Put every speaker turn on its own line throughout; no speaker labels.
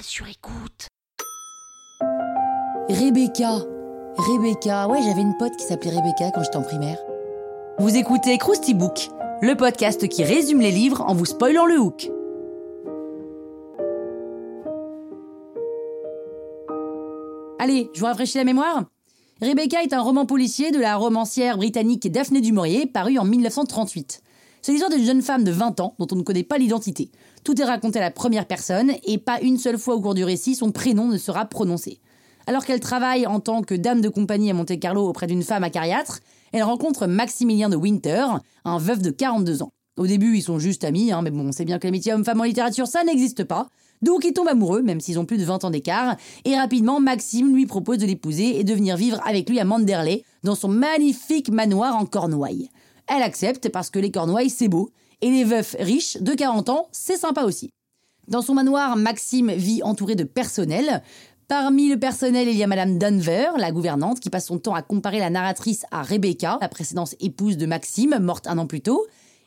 Sur écoute. Rebecca. Rebecca. Ouais, j'avais une pote qui s'appelait Rebecca quand j'étais en primaire. Vous écoutez Krusty Book, le podcast qui résume les livres en vous spoilant le hook. Allez, je vous rafraîchis la mémoire Rebecca est un roman policier de la romancière britannique Daphné du Maurier, paru en 1938. C'est l'histoire d'une jeune femme de 20 ans dont on ne connaît pas l'identité. Tout est raconté à la première personne et pas une seule fois au cours du récit son prénom ne sera prononcé. Alors qu'elle travaille en tant que dame de compagnie à Monte-Carlo auprès d'une femme acariâtre, elle rencontre Maximilien de Winter, un veuf de 42 ans. Au début, ils sont juste amis, hein, mais bon, c'est bien que l'amitié homme-femme en littérature, ça n'existe pas. Donc ils tombent amoureux, même s'ils ont plus de 20 ans d'écart, et rapidement, Maxime lui propose de l'épouser et de venir vivre avec lui à Manderley, dans son magnifique manoir en Cornouailles. Elle accepte parce que les Cornouailles, c'est beau, et les veufs riches de 40 ans, c'est sympa aussi. Dans son manoir, Maxime vit entouré de personnel. Parmi le personnel, il y a Madame Danver, la gouvernante, qui passe son temps à comparer la narratrice à Rebecca, la précédente épouse de Maxime, morte un an plus tôt.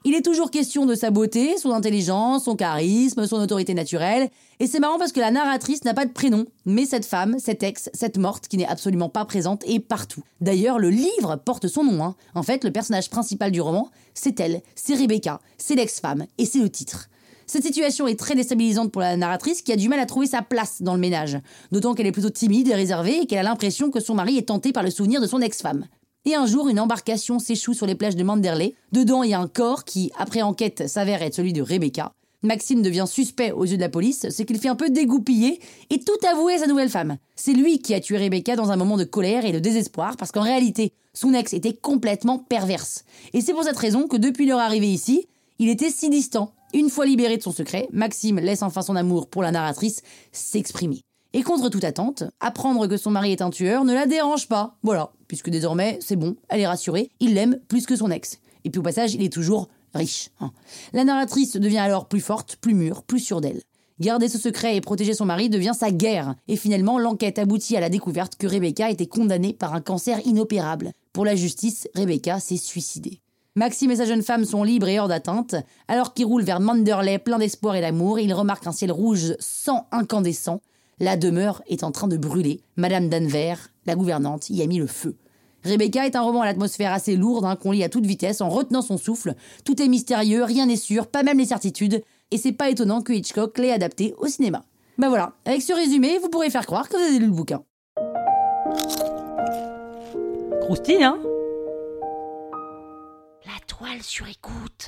Il est toujours question de sa beauté, son intelligence, son charisme, son autorité naturelle. Et c'est marrant parce que la narratrice n'a pas de prénom, mais cette femme, cette ex, cette morte qui n'est absolument pas présente est partout. D'ailleurs, le livre porte son nom. Hein. En fait, le personnage principal du roman, c'est elle, c'est Rebecca, c'est l'ex-femme, et c'est le titre. Cette situation est très déstabilisante pour la narratrice qui a du mal à trouver sa place dans le ménage, d'autant qu'elle est plutôt timide et réservée et qu'elle a l'impression que son mari est tenté par le souvenir de son ex-femme. Et un jour, une embarcation s'échoue sur les plages de Manderley. Dedans, il y a un corps qui, après enquête, s'avère être celui de Rebecca. Maxime devient suspect aux yeux de la police, ce qui le fait un peu dégoupiller et tout avouer à sa nouvelle femme. C'est lui qui a tué Rebecca dans un moment de colère et de désespoir, parce qu'en réalité, son ex était complètement perverse. Et c'est pour cette raison que depuis leur arrivée ici, il était si distant. Une fois libéré de son secret, Maxime laisse enfin son amour pour la narratrice s'exprimer. Et contre toute attente, apprendre que son mari est un tueur ne la dérange pas. Voilà, puisque désormais, c'est bon, elle est rassurée, il l'aime plus que son ex. Et puis au passage, il est toujours riche. Hein. La narratrice devient alors plus forte, plus mûre, plus sûre d'elle. Garder ce secret et protéger son mari devient sa guerre. Et finalement, l'enquête aboutit à la découverte que Rebecca était condamnée par un cancer inopérable. Pour la justice, Rebecca s'est suicidée. Maxime et sa jeune femme sont libres et hors d'atteinte. Alors qu'ils roulent vers Manderley plein d'espoir et d'amour, ils remarquent un ciel rouge sans incandescent. La demeure est en train de brûler. Madame Danver, la gouvernante, y a mis le feu. Rebecca est un roman à l'atmosphère assez lourde hein, qu'on lit à toute vitesse en retenant son souffle. Tout est mystérieux, rien n'est sûr, pas même les certitudes. Et c'est pas étonnant que Hitchcock l'ait adapté au cinéma. Ben voilà, avec ce résumé, vous pourrez faire croire que vous avez lu le bouquin. Croustille, hein? La toile sur écoute.